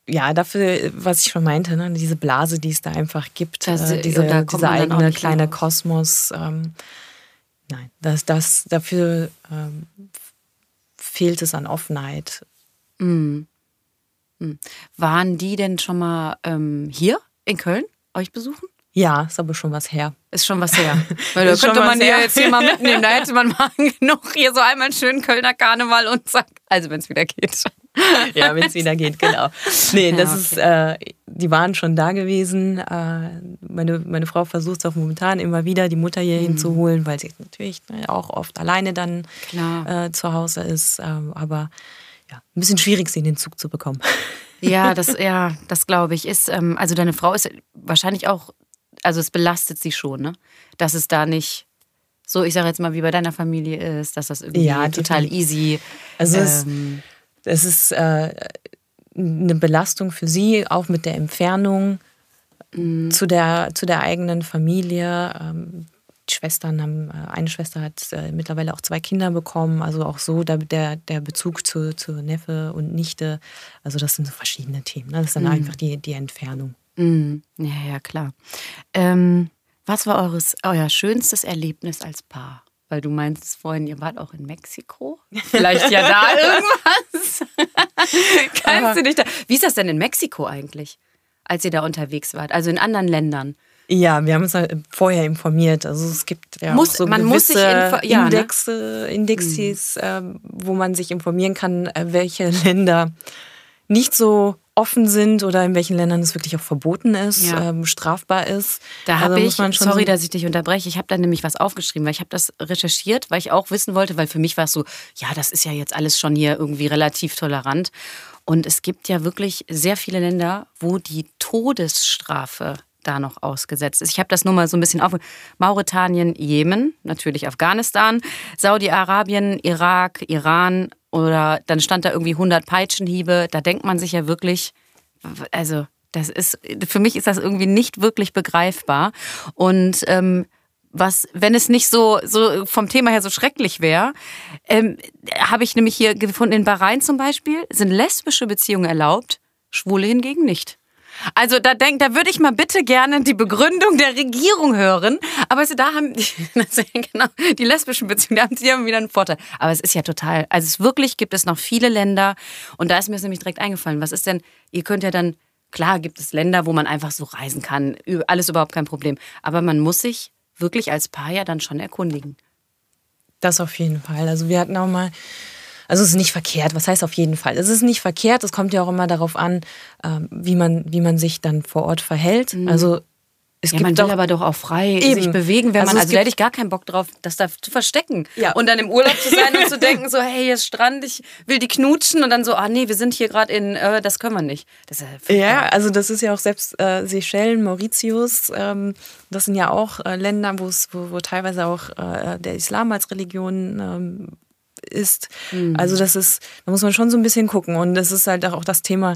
ja dafür, was ich schon meinte, ne? diese Blase, die es da einfach gibt, das, äh, diese, dieser eigene kleine raus. Kosmos. Ähm, nein, das, das dafür ähm, fehlt es an Offenheit. Mm. Hm. Waren die denn schon mal ähm, hier in Köln euch besuchen? Ja, ist aber schon was her. Ist schon was her. Weil da könnte man ja jetzt hier mal mitnehmen. Da hätte man mal genug hier so einmal einen schönen Kölner Karneval und zack. Also wenn es wieder geht. ja, wenn es wieder geht, genau. Nee, ja, das okay. ist, äh, die waren schon da gewesen. Äh, meine, meine Frau versucht es auch momentan immer wieder, die Mutter hier mhm. hinzuholen, weil sie natürlich ne, auch oft alleine dann äh, zu Hause ist. Ähm, aber ja, ein bisschen schwierig, sie in den Zug zu bekommen. Ja, das, ja, das glaube ich. Ist, ähm, also deine Frau ist wahrscheinlich auch, also es belastet sie schon, ne? Dass es da nicht so, ich sage jetzt mal, wie bei deiner Familie ist, dass das irgendwie ja, total easy. Also ähm, es, es ist äh, eine Belastung für sie, auch mit der Entfernung mhm. zu, der, zu der eigenen Familie. Ähm, die Schwestern haben, äh, eine Schwester hat äh, mittlerweile auch zwei Kinder bekommen, also auch so der, der Bezug zu, zu Neffe und Nichte. Also das sind so verschiedene Themen. Ne? Das ist dann mhm. einfach die, die Entfernung. Mhm. Ja, ja, klar. Ähm, was war eures, euer schönstes Erlebnis als Paar? Weil du meinst vorhin, ihr wart auch in Mexiko. Vielleicht ja da irgendwas. Kannst du dich da. Wie ist das denn in Mexiko eigentlich, als ihr da unterwegs wart? Also in anderen Ländern? Ja, wir haben uns halt vorher informiert. Also es gibt ja muss, auch so man gewisse ja, Indexe, ne? Indexes, mhm. äh, wo man sich informieren kann, äh, welche Länder nicht so offen sind oder in welchen Ländern es wirklich auch verboten ist, ja. ähm, strafbar ist. Da habe also ich, sorry, so dass ich dich unterbreche, ich habe da nämlich was aufgeschrieben, weil ich habe das recherchiert, weil ich auch wissen wollte, weil für mich war es so, ja, das ist ja jetzt alles schon hier irgendwie relativ tolerant. Und es gibt ja wirklich sehr viele Länder, wo die Todesstrafe da noch ausgesetzt ist. Ich habe das nur mal so ein bisschen auf. Mauretanien, Jemen, natürlich Afghanistan, Saudi-Arabien, Irak, Iran oder dann stand da irgendwie 100 Peitschenhiebe. Da denkt man sich ja wirklich, also das ist, für mich ist das irgendwie nicht wirklich begreifbar. Und ähm, was, wenn es nicht so, so vom Thema her so schrecklich wäre, ähm, habe ich nämlich hier gefunden, in Bahrain zum Beispiel sind lesbische Beziehungen erlaubt, Schwule hingegen nicht. Also da denk, da würde ich mal bitte gerne die Begründung der Regierung hören. Aber also, da haben genau, die lesbischen Beziehungen, da haben sie wieder einen Vorteil. Aber es ist ja total, also es wirklich gibt es noch viele Länder und da ist mir es nämlich direkt eingefallen. Was ist denn, ihr könnt ja dann, klar gibt es Länder, wo man einfach so reisen kann, alles überhaupt kein Problem. Aber man muss sich wirklich als Paar ja dann schon erkundigen. Das auf jeden Fall. Also wir hatten auch mal also es ist nicht verkehrt. Was heißt auf jeden Fall? Es ist nicht verkehrt. Es kommt ja auch immer darauf an, ähm, wie man, wie man sich dann vor Ort verhält. Mhm. Also es ja, gibt man will doch, aber doch auch frei eben. sich bewegen, wenn also man, also da hätte ich gar keinen Bock drauf, das da zu verstecken. Ja. Und dann im Urlaub zu sein und zu denken, so, hey, hier ist Strand, ich will die knutschen und dann so, ah nee, wir sind hier gerade in, äh, das können wir nicht. Ja, ja, also das ist ja auch selbst äh, Seychellen, Mauritius, ähm, das sind ja auch äh, Länder, wo, wo teilweise auch äh, der Islam als Religion ähm, ist. Mhm. Also das ist, da muss man schon so ein bisschen gucken. Und das ist halt auch das Thema,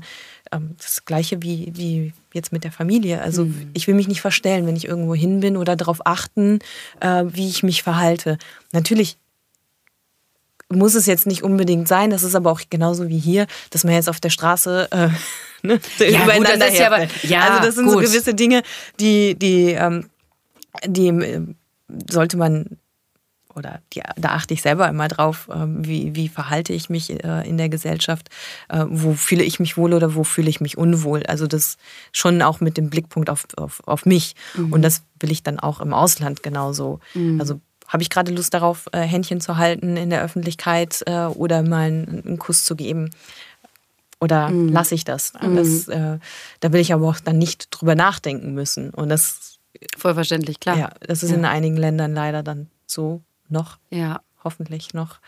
ähm, das gleiche wie, wie jetzt mit der Familie. Also mhm. ich will mich nicht verstellen, wenn ich irgendwo hin bin oder darauf achten, äh, wie ich mich verhalte. Natürlich muss es jetzt nicht unbedingt sein. Das ist aber auch genauso wie hier, dass man jetzt auf der Straße äh, ne, ja, gut, das ist ja, aber, ja, Also das sind gut. so gewisse Dinge, die, die, ähm, die äh, sollte man oder die, da achte ich selber immer drauf, ähm, wie, wie verhalte ich mich äh, in der Gesellschaft, äh, wo fühle ich mich wohl oder wo fühle ich mich unwohl. Also das schon auch mit dem Blickpunkt auf, auf, auf mich. Mhm. Und das will ich dann auch im Ausland genauso. Mhm. Also habe ich gerade Lust darauf, äh, Händchen zu halten in der Öffentlichkeit oder mal einen, Kuss zu geben. Oder mhm. lasse ich das? Mhm. das da will ich aber auch dann nicht drüber nachdenken müssen. Und das Voll verständlich, klar. Ja, das ist ja. in einigen Ländern leider dann so noch. Ja. Hoffentlich noch.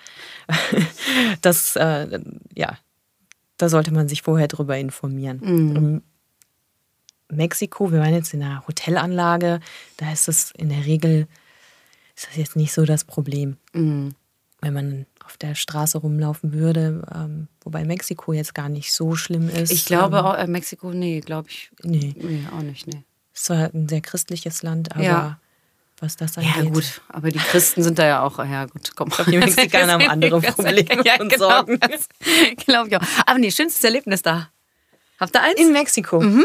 das, äh, ja, da sollte man sich vorher drüber informieren. Mhm. Mexiko, wir waren jetzt in einer Hotelanlage, da ist es in der Regel, ist das jetzt nicht so das Problem. Mhm. Wenn man auf der Straße rumlaufen würde, ähm, wobei Mexiko jetzt gar nicht so schlimm ist. Ich glaube ähm, auch, äh, Mexiko, nee, glaube ich. Nee. Nee, auch nicht, nee. Es war ein sehr christliches Land, aber ja was das angeht. Ja, gut, aber die Christen sind da ja auch, ja gut, komm. Die Mexikaner haben andere Probleme ja, und genau, Sorgen. Glaube ich auch. Aber nee, schönstes Erlebnis da. Habt ihr eins? In Mexiko. Mhm.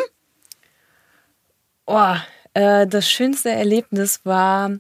Oh, äh, das schönste Erlebnis war,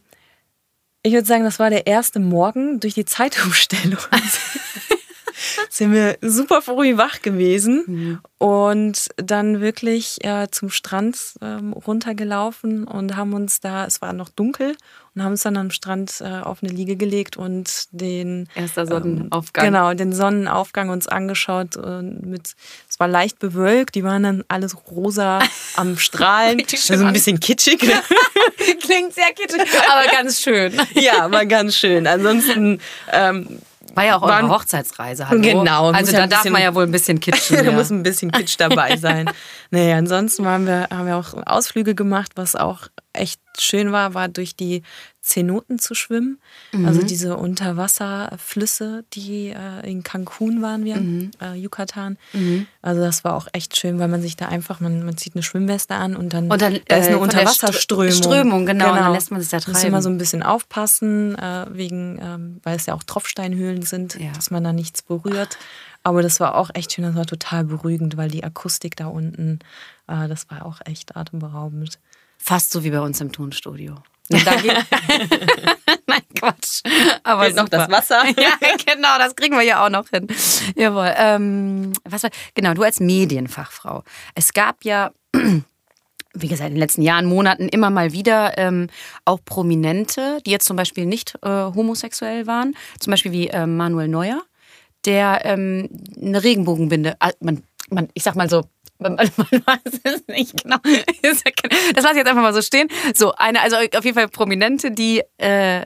ich würde sagen, das war der erste Morgen durch die Zeitumstellung. sind wir super früh wach gewesen mhm. und dann wirklich äh, zum Strand ähm, runtergelaufen und haben uns da, es war noch dunkel, und haben uns dann am Strand äh, auf eine Liege gelegt und den erster ähm, Sonnenaufgang. Ähm, genau, den Sonnenaufgang uns angeschaut und mit es war leicht bewölkt, die waren dann alles rosa am Strahlen. also ein bisschen kitschig. Klingt sehr kitschig, aber ganz schön. ja, aber ganz schön. Ansonsten ähm, war ja auch eure Hochzeitsreise. Hallo? Genau. Also da darf man ja wohl ein bisschen kitschen. da muss ein bisschen Kitsch dabei sein. naja, ansonsten haben wir, haben wir auch Ausflüge gemacht, was auch echt schön war, war durch die Zenoten zu schwimmen. Mhm. Also diese Unterwasserflüsse, die äh, in Cancun waren wir, mhm. äh, Yucatan. Mhm. Also das war auch echt schön, weil man sich da einfach, man, man zieht eine Schwimmweste an und dann, und dann da ist eine äh, Unterwasserströmung. Strömung, genau, genau. dann lässt man sich da treiben. Muss immer so ein bisschen aufpassen, äh, wegen, ähm, weil es ja auch Tropfsteinhöhlen sind, ja. dass man da nichts berührt. Aber das war auch echt schön, das war total beruhigend, weil die Akustik da unten, äh, das war auch echt atemberaubend. Fast so wie bei uns im Tonstudio. Nein, Quatsch. Aber noch das Wasser. ja, genau, das kriegen wir ja auch noch hin. Jawohl. Ähm, was war, genau, du als Medienfachfrau. Es gab ja, wie gesagt, in den letzten Jahren, Monaten immer mal wieder ähm, auch Prominente, die jetzt zum Beispiel nicht äh, homosexuell waren. Zum Beispiel wie äh, Manuel Neuer, der ähm, eine Regenbogenbinde, äh, man man, ich sag mal so, man, man weiß es nicht genau. Das lasse ich jetzt einfach mal so stehen. So, eine, also auf jeden Fall Prominente, die äh,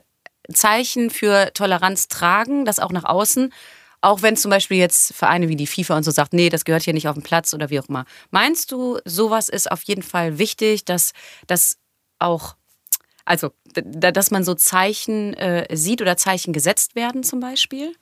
Zeichen für Toleranz tragen, das auch nach außen. Auch wenn zum Beispiel jetzt Vereine wie die FIFA und so sagt, nee, das gehört hier nicht auf den Platz oder wie auch immer. Meinst du, sowas ist auf jeden Fall wichtig, dass das auch, also, dass man so Zeichen äh, sieht oder Zeichen gesetzt werden zum Beispiel?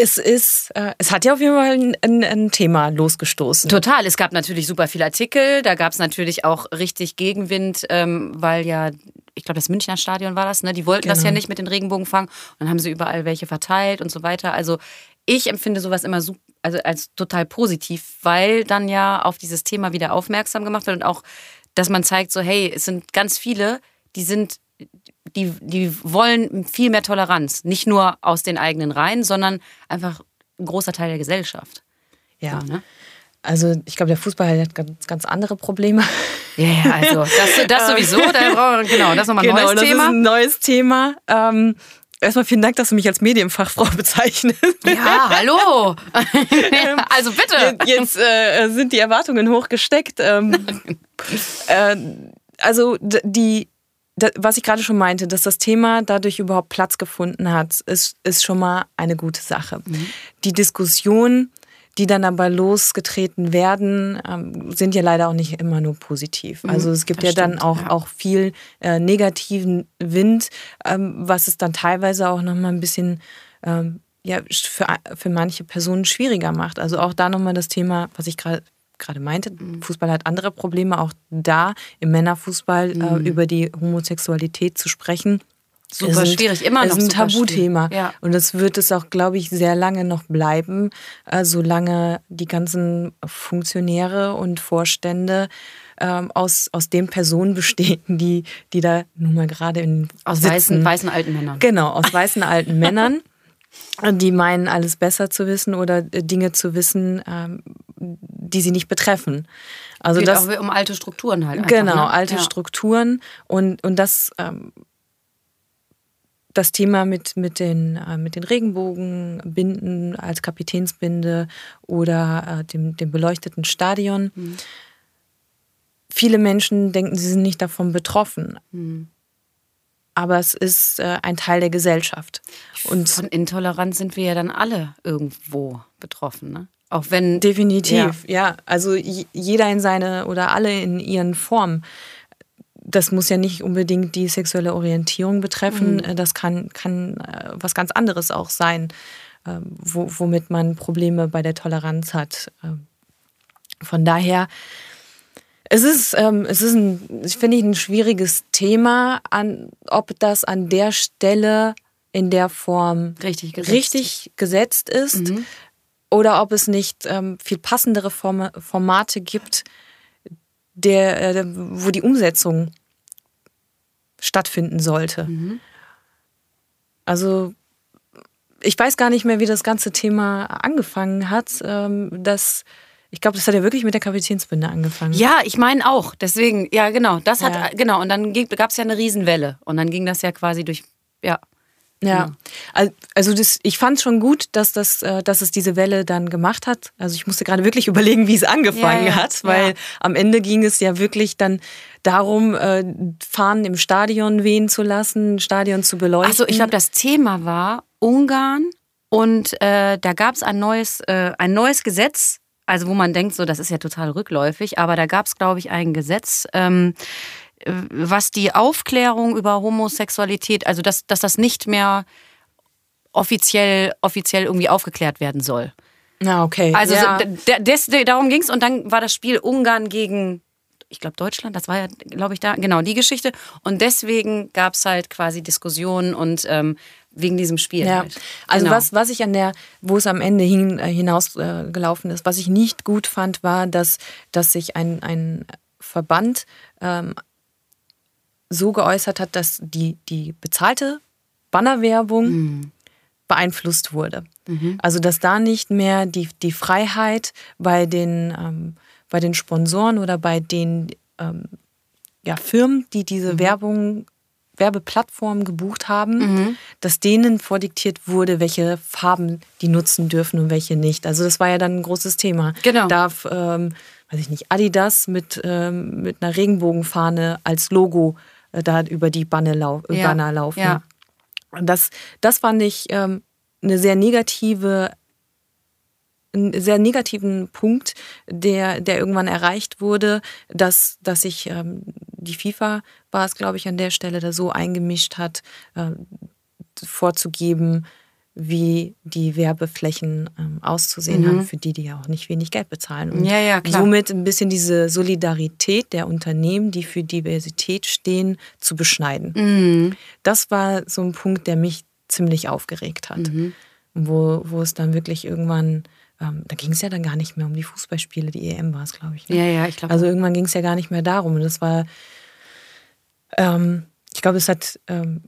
Es ist, äh, es hat ja auf jeden Fall ein, ein, ein, Thema losgestoßen. Total. Es gab natürlich super viele Artikel. Da gab es natürlich auch richtig Gegenwind, ähm, weil ja, ich glaube, das Münchner Stadion war das, ne? Die wollten genau. das ja genau. nicht mit den Regenbogenfang. Und dann haben sie überall welche verteilt und so weiter. Also ich empfinde sowas immer so, also als total positiv, weil dann ja auf dieses Thema wieder aufmerksam gemacht wird und auch, dass man zeigt, so, hey, es sind ganz viele, die sind die, die wollen viel mehr Toleranz. Nicht nur aus den eigenen Reihen, sondern einfach ein großer Teil der Gesellschaft. Ja. So, ne? Also ich glaube, der Fußball hat ganz, ganz andere Probleme. Ja, ja also das, das sowieso. da, genau, das ist nochmal ein genau, neues das Thema. Ist ein neues Thema. Ähm, Erstmal vielen Dank, dass du mich als Medienfachfrau bezeichnest. Ja, hallo. also bitte. Jetzt äh, sind die Erwartungen hochgesteckt. Ähm, äh, also die was ich gerade schon meinte, dass das Thema dadurch überhaupt Platz gefunden hat, ist, ist schon mal eine gute Sache. Mhm. Die Diskussion, die dann aber losgetreten werden, ähm, sind ja leider auch nicht immer nur positiv. Mhm, also es gibt ja stimmt, dann auch, ja. auch viel äh, negativen Wind, ähm, was es dann teilweise auch nochmal ein bisschen ähm, ja, für, für manche Personen schwieriger macht. Also auch da nochmal das Thema, was ich gerade gerade meinte, mhm. Fußball hat andere Probleme, auch da im Männerfußball äh, mhm. äh, über die Homosexualität zu sprechen. Super sind, schwierig, immer noch. Es ist ein Tabuthema. Ja. Und das wird es auch, glaube ich, sehr lange noch bleiben, äh, solange die ganzen Funktionäre und Vorstände ähm, aus, aus den Personen bestehen, die, die da nun mal gerade in. Aus weißen, weißen alten Männern. Genau, aus weißen alten Männern die meinen, alles besser zu wissen oder äh, Dinge zu wissen, ähm, die sie nicht betreffen. Also Geht das auch um alte Strukturen halt. Einfach, genau, ne? alte ja. Strukturen und, und das, ähm, das Thema mit, mit, den, äh, mit den Regenbogenbinden als Kapitänsbinde oder äh, dem, dem beleuchteten Stadion. Mhm. Viele Menschen denken, sie sind nicht davon betroffen. Mhm aber es ist äh, ein Teil der Gesellschaft. Und von Intoleranz sind wir ja dann alle irgendwo betroffen, ne? Auch wenn definitiv, ja, ja also jeder in seine oder alle in ihren Formen. Das muss ja nicht unbedingt die sexuelle Orientierung betreffen. Mhm. Das kann, kann äh, was ganz anderes auch sein, ähm, wo, womit man Probleme bei der Toleranz hat. Ähm, von daher es ist, ähm, es ist ein, finde ich, ein schwieriges Thema, an, ob das an der Stelle in der Form richtig gesetzt, richtig gesetzt ist mhm. Oder ob es nicht ähm, viel passendere Form, Formate gibt, der, äh, wo die Umsetzung stattfinden sollte. Mhm. Also ich weiß gar nicht mehr, wie das ganze Thema angefangen hat, ähm, dass ich glaube, das hat ja wirklich mit der Kapitänsbinde angefangen. Ja, ich meine auch. Deswegen, ja, genau. Das hat, ja. genau. Und dann gab es ja eine Riesenwelle. Und dann ging das ja quasi durch, ja. Ja, also das, ich fand es schon gut, dass, das, äh, dass es diese Welle dann gemacht hat. Also ich musste gerade wirklich überlegen, wie es angefangen ja, ja. hat, weil ja. am Ende ging es ja wirklich dann darum, äh, Fahnen im Stadion wehen zu lassen, Stadion zu beleuchten. Also ich glaube, das Thema war Ungarn und äh, da gab es ein neues, äh, ein neues Gesetz, also wo man denkt, so, das ist ja total rückläufig, aber da gab es, glaube ich, ein Gesetz, ähm, was die Aufklärung über Homosexualität, also dass, dass das nicht mehr offiziell, offiziell irgendwie aufgeklärt werden soll. Na, okay. Also ja. des, darum ging es und dann war das Spiel Ungarn gegen, ich glaube, Deutschland, das war ja, glaube ich, da, genau, die Geschichte. Und deswegen gab es halt quasi Diskussionen und ähm, wegen diesem Spiel. Ja. Halt. Also genau. was, was ich an der, wo es am Ende hin, äh, hinausgelaufen äh, ist, was ich nicht gut fand, war, dass, dass sich ein, ein Verband ähm, so geäußert hat, dass die, die bezahlte Bannerwerbung mhm. beeinflusst wurde. Mhm. Also dass da nicht mehr die, die Freiheit bei den, ähm, bei den Sponsoren oder bei den ähm, ja, Firmen, die diese mhm. Werbung Werbeplattformen gebucht haben, mhm. dass denen vordiktiert wurde, welche Farben die nutzen dürfen und welche nicht. Also das war ja dann ein großes Thema. Genau. Darf, ähm, weiß ich nicht, Adidas mit, ähm, mit einer Regenbogenfahne als Logo da über die Banner, lau ja. Banner laufen. Ja. Und das, das fand ich ähm, eine sehr negative einen sehr negativen Punkt, der, der irgendwann erreicht wurde, dass, dass sich ähm, die FIFA war es, glaube ich, an der Stelle da so eingemischt hat, äh, vorzugeben, wie die Werbeflächen ähm, auszusehen mhm. haben, für die, die ja auch nicht wenig Geld bezahlen. Und ja, ja, klar. somit ein bisschen diese Solidarität der Unternehmen, die für Diversität stehen, zu beschneiden. Mhm. Das war so ein Punkt, der mich ziemlich aufgeregt hat. Mhm. Wo, wo es dann wirklich irgendwann ähm, da ging es ja dann gar nicht mehr um die Fußballspiele, die EM war es, glaube ich. Ne? Ja, ja, ich glaube. Also irgendwann ging es ja gar nicht mehr darum. Und das war, ähm, ich glaube, es hat, ähm,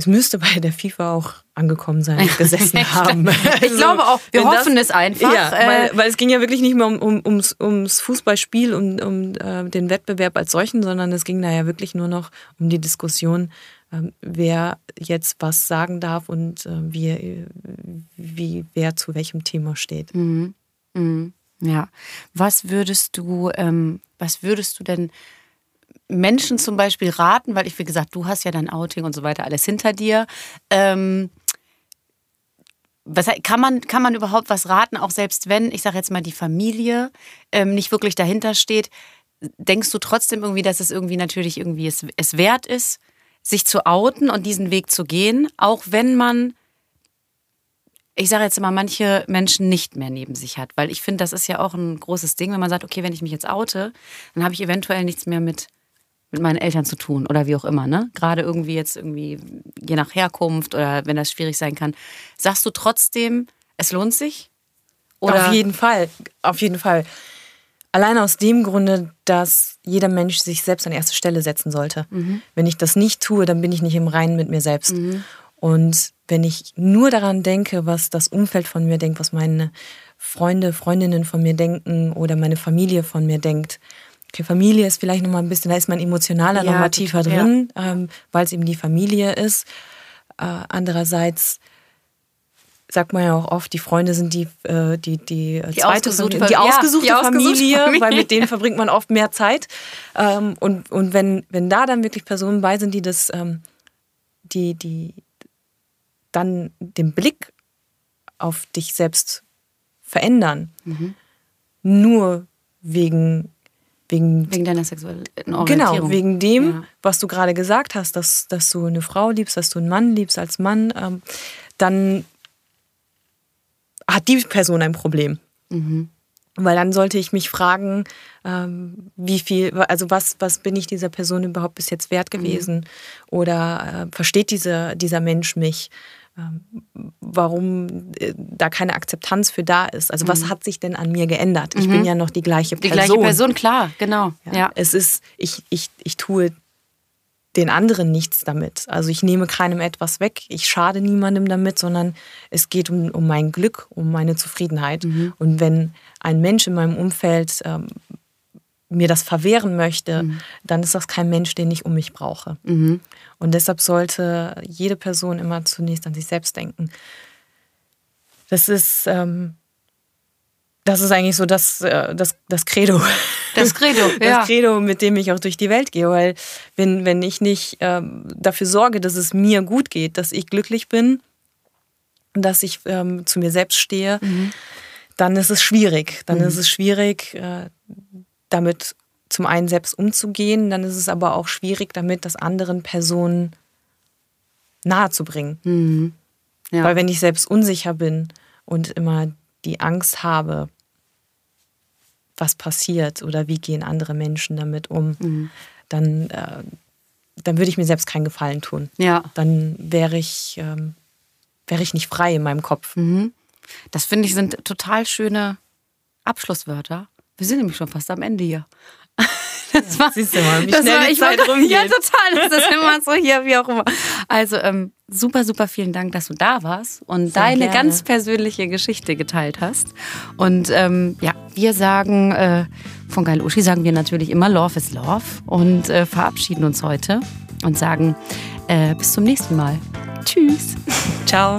es müsste bei der FIFA auch angekommen sein, gesessen haben. ich also, glaube auch, wir hoffen das, es einfach. Ja, äh, weil, weil, es ging ja wirklich nicht mehr um, um, ums, ums Fußballspiel und um äh, den Wettbewerb als solchen, sondern es ging da ja wirklich nur noch um die Diskussion, ähm, wer jetzt was sagen darf und äh, wie, wie wer zu welchem Thema steht. Mhm. Mhm. Ja. Was würdest du, ähm, was würdest du denn Menschen zum Beispiel raten, weil ich, wie gesagt, du hast ja dein Outing und so weiter alles hinter dir. Ähm, was, kann, man, kann man überhaupt was raten, auch selbst wenn, ich sage jetzt mal, die Familie ähm, nicht wirklich dahinter steht? Denkst du trotzdem irgendwie, dass es irgendwie natürlich irgendwie es, es wert ist, sich zu outen und diesen Weg zu gehen, auch wenn man, ich sage jetzt immer, manche Menschen nicht mehr neben sich hat. Weil ich finde, das ist ja auch ein großes Ding, wenn man sagt, okay, wenn ich mich jetzt oute, dann habe ich eventuell nichts mehr mit, mit meinen Eltern zu tun oder wie auch immer, ne? Gerade irgendwie jetzt irgendwie, je nach Herkunft oder wenn das schwierig sein kann. Sagst du trotzdem, es lohnt sich? Oder? Auf jeden Fall, auf jeden Fall. Allein aus dem Grunde, dass jeder Mensch sich selbst an erste Stelle setzen sollte. Mhm. Wenn ich das nicht tue, dann bin ich nicht im Reinen mit mir selbst. Mhm. Und wenn ich nur daran denke, was das Umfeld von mir denkt, was meine Freunde, Freundinnen von mir denken oder meine Familie von mir denkt, okay, Familie ist vielleicht nochmal ein bisschen, da ist man emotionaler ja, nochmal tiefer drin, ja. ähm, weil es eben die Familie ist. Äh, andererseits sagt man ja auch oft, die Freunde sind die, äh, die, die, die zweite ausgesuchte, die ausgesuchte, ja, Familie, Familie, weil mit denen verbringt man oft mehr Zeit. Ähm, und und wenn, wenn da dann wirklich Personen bei sind, die das, ähm, die, die dann den Blick auf dich selbst verändern, mhm. nur wegen Wegen, wegen deiner sexuellen Orientierung. Genau, wegen dem, ja. was du gerade gesagt hast, dass, dass du eine Frau liebst, dass du einen Mann liebst als Mann, ähm, dann hat die Person ein Problem. Mhm. Weil dann sollte ich mich fragen, ähm, wie viel, also was, was bin ich dieser Person überhaupt bis jetzt wert mhm. gewesen? Mhm. Oder äh, versteht diese, dieser Mensch mich? Ähm, warum äh, da keine Akzeptanz für da ist. Also was mhm. hat sich denn an mir geändert? Ich bin mhm. ja noch die gleiche Person. Die gleiche Person, klar, genau. Ja, ja. Es ist, ich, ich, ich tue den anderen nichts damit. Also ich nehme keinem etwas weg, ich schade niemandem damit, sondern es geht um, um mein Glück, um meine Zufriedenheit. Mhm. Und wenn ein Mensch in meinem Umfeld ähm, mir das verwehren möchte, mhm. dann ist das kein Mensch, den ich um mich brauche. Mhm. Und deshalb sollte jede Person immer zunächst an sich selbst denken. Das ist, ähm, das ist eigentlich so das, äh, das, das Credo. Das Credo, ja. Das Credo, mit dem ich auch durch die Welt gehe. Weil wenn, wenn ich nicht ähm, dafür sorge, dass es mir gut geht, dass ich glücklich bin, dass ich ähm, zu mir selbst stehe, mhm. dann ist es schwierig. Dann mhm. ist es schwierig, äh, damit zum einen selbst umzugehen, dann ist es aber auch schwierig, damit das anderen Personen nahezubringen. Mhm. Ja. Weil wenn ich selbst unsicher bin und immer die Angst habe, was passiert oder wie gehen andere Menschen damit um, mhm. dann, äh, dann würde ich mir selbst keinen Gefallen tun. Ja. Dann wäre ich, ähm, wäre ich nicht frei in meinem Kopf. Mhm. Das finde ich sind total schöne Abschlusswörter. Wir sind nämlich schon fast am Ende hier. Das war, Siehst du mal, wie schnell war, die Zeit war, rumgeht. Ja, total. Das ist immer so hier, wie auch immer. Also ähm, super, super vielen Dank, dass du da warst und Sehr deine gerne. ganz persönliche Geschichte geteilt hast. Und ähm, ja, wir sagen äh, von Geil Uschi sagen wir natürlich immer Love is Love und äh, verabschieden uns heute und sagen äh, bis zum nächsten Mal. Tschüss. Ciao.